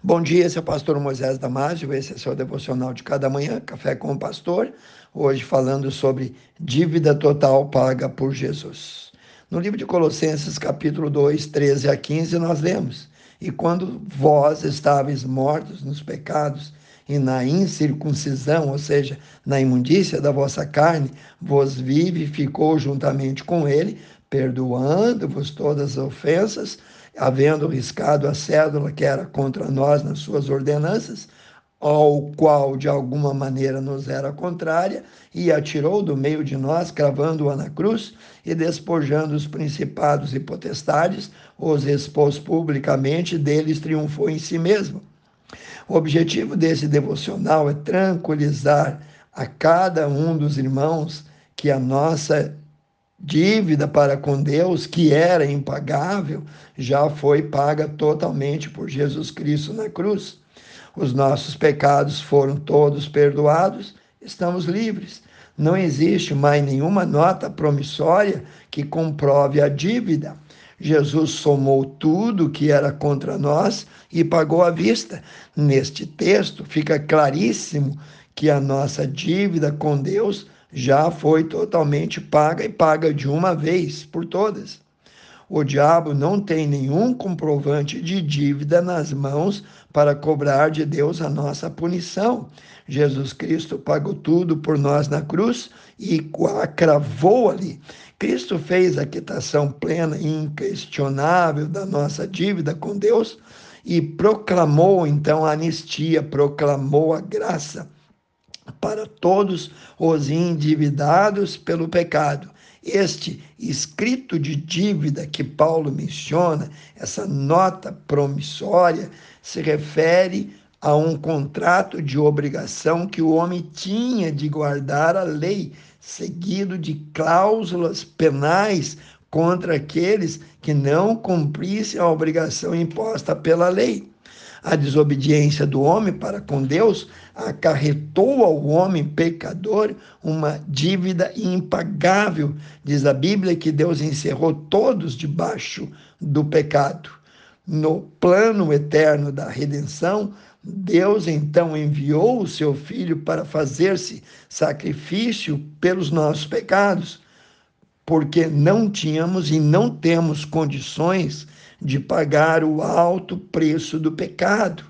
Bom dia, esse é o pastor Moisés Damásio, esse é seu devocional de cada manhã, Café com o Pastor, hoje falando sobre dívida total paga por Jesus. No livro de Colossenses, capítulo 2, 13 a 15, nós lemos: E quando vós estáveis mortos nos pecados e na incircuncisão, ou seja, na imundícia da vossa carne, vos vivificou juntamente com ele, perdoando-vos todas as ofensas, havendo riscado a cédula que era contra nós nas suas ordenanças, ao qual de alguma maneira nos era contrária, e atirou do meio de nós, cravando-a na cruz, e despojando os principados e potestades, os expôs publicamente, deles triunfou em si mesmo. O objetivo desse devocional é tranquilizar a cada um dos irmãos que a nossa dívida para com Deus, que era impagável, já foi paga totalmente por Jesus Cristo na cruz. Os nossos pecados foram todos perdoados, estamos livres. Não existe mais nenhuma nota promissória que comprove a dívida. Jesus somou tudo que era contra nós e pagou à vista. Neste texto fica claríssimo que a nossa dívida com Deus já foi totalmente paga e paga de uma vez por todas. O diabo não tem nenhum comprovante de dívida nas mãos para cobrar de Deus a nossa punição. Jesus Cristo pagou tudo por nós na cruz e cravou ali. Cristo fez a quitação plena e inquestionável da nossa dívida com Deus e proclamou então a anistia, proclamou a graça para todos os endividados pelo pecado. Este escrito de dívida que Paulo menciona, essa nota promissória, se refere a um contrato de obrigação que o homem tinha de guardar a lei, seguido de cláusulas penais contra aqueles que não cumprissem a obrigação imposta pela lei. A desobediência do homem para com Deus acarretou ao homem pecador uma dívida impagável. Diz a Bíblia que Deus encerrou todos debaixo do pecado. No plano eterno da redenção, Deus então enviou o seu filho para fazer-se sacrifício pelos nossos pecados, porque não tínhamos e não temos condições de pagar o alto preço do pecado.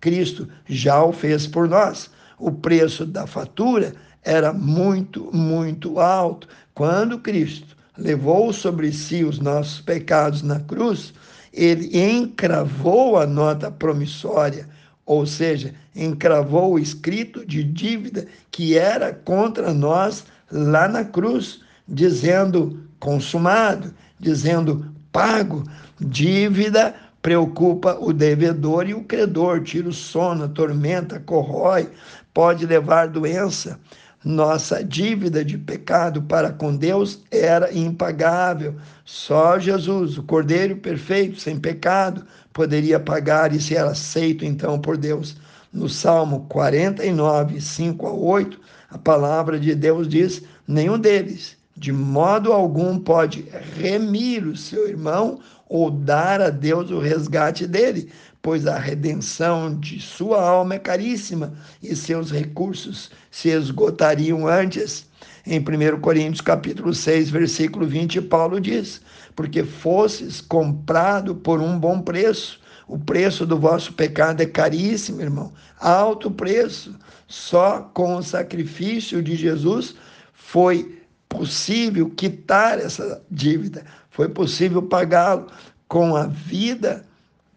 Cristo já o fez por nós. O preço da fatura era muito, muito alto. Quando Cristo levou sobre si os nossos pecados na cruz, ele encravou a nota promissória, ou seja, encravou o escrito de dívida que era contra nós lá na cruz, dizendo consumado, dizendo pago. Dívida preocupa o devedor e o credor, tira o sono, tormenta, corrói, pode levar doença. Nossa dívida de pecado para com Deus era impagável. Só Jesus, o Cordeiro perfeito, sem pecado, poderia pagar e ser aceito então por Deus. No Salmo 49, 5 a 8, a palavra de Deus diz: nenhum deles de modo algum pode remir o seu irmão ou dar a Deus o resgate dele, pois a redenção de sua alma é caríssima e seus recursos se esgotariam antes. Em 1 Coríntios capítulo 6, versículo 20, Paulo diz: "Porque fosses comprado por um bom preço, o preço do vosso pecado é caríssimo, irmão, alto preço. Só com o sacrifício de Jesus foi possível quitar essa dívida, foi possível pagá-lo com a vida,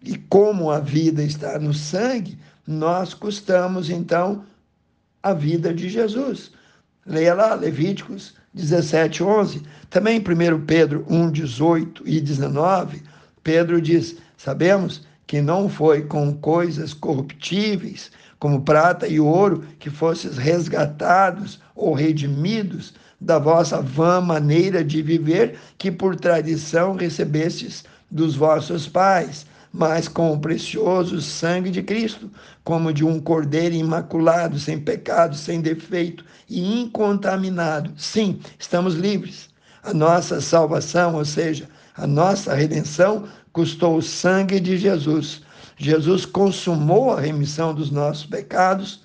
e como a vida está no sangue, nós custamos então a vida de Jesus. Leia lá Levíticos 17, 11. Também 1 Pedro 1, 18 e 19, Pedro diz: Sabemos que não foi com coisas corruptíveis, como prata e ouro, que fosses resgatados ou redimidos da vossa vã maneira de viver, que por tradição recebestes dos vossos pais, mas com o precioso sangue de Cristo, como de um cordeiro imaculado, sem pecado, sem defeito e incontaminado. Sim, estamos livres. A nossa salvação, ou seja, a nossa redenção, custou o sangue de Jesus. Jesus consumou a remissão dos nossos pecados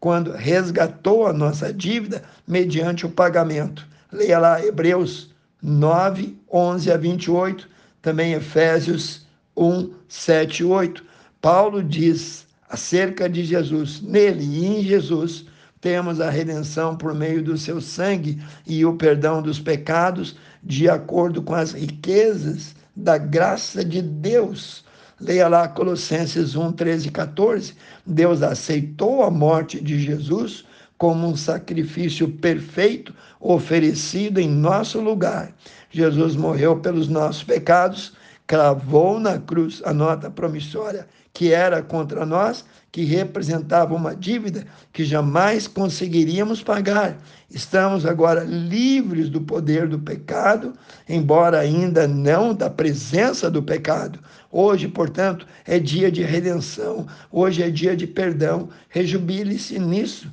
quando resgatou a nossa dívida mediante o pagamento. Leia lá Hebreus 9, 11 a 28, também Efésios 1, 7 e 8. Paulo diz acerca de Jesus, nele e em Jesus, temos a redenção por meio do seu sangue e o perdão dos pecados, de acordo com as riquezas da graça de Deus. Leia lá Colossenses 1, 13 e 14. Deus aceitou a morte de Jesus como um sacrifício perfeito oferecido em nosso lugar. Jesus morreu pelos nossos pecados, cravou na cruz a nota promissória que era contra nós, que representava uma dívida que jamais conseguiríamos pagar. Estamos agora livres do poder do pecado, embora ainda não da presença do pecado. Hoje, portanto, é dia de redenção, hoje é dia de perdão. Rejubile-se nisso.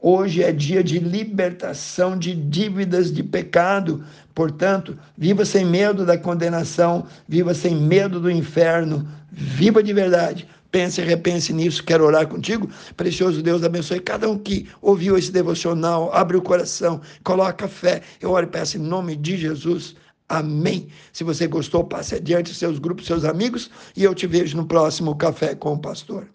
Hoje é dia de libertação de dívidas de pecado. Portanto, viva sem medo da condenação, viva sem medo do inferno, viva de verdade. Pense e repense nisso. Quero orar contigo. Precioso Deus, abençoe cada um que ouviu esse devocional. Abre o coração, coloca fé. Eu oro e peço em nome de Jesus. Amém. Se você gostou, passe adiante seus grupos, seus amigos. E eu te vejo no próximo Café com o Pastor.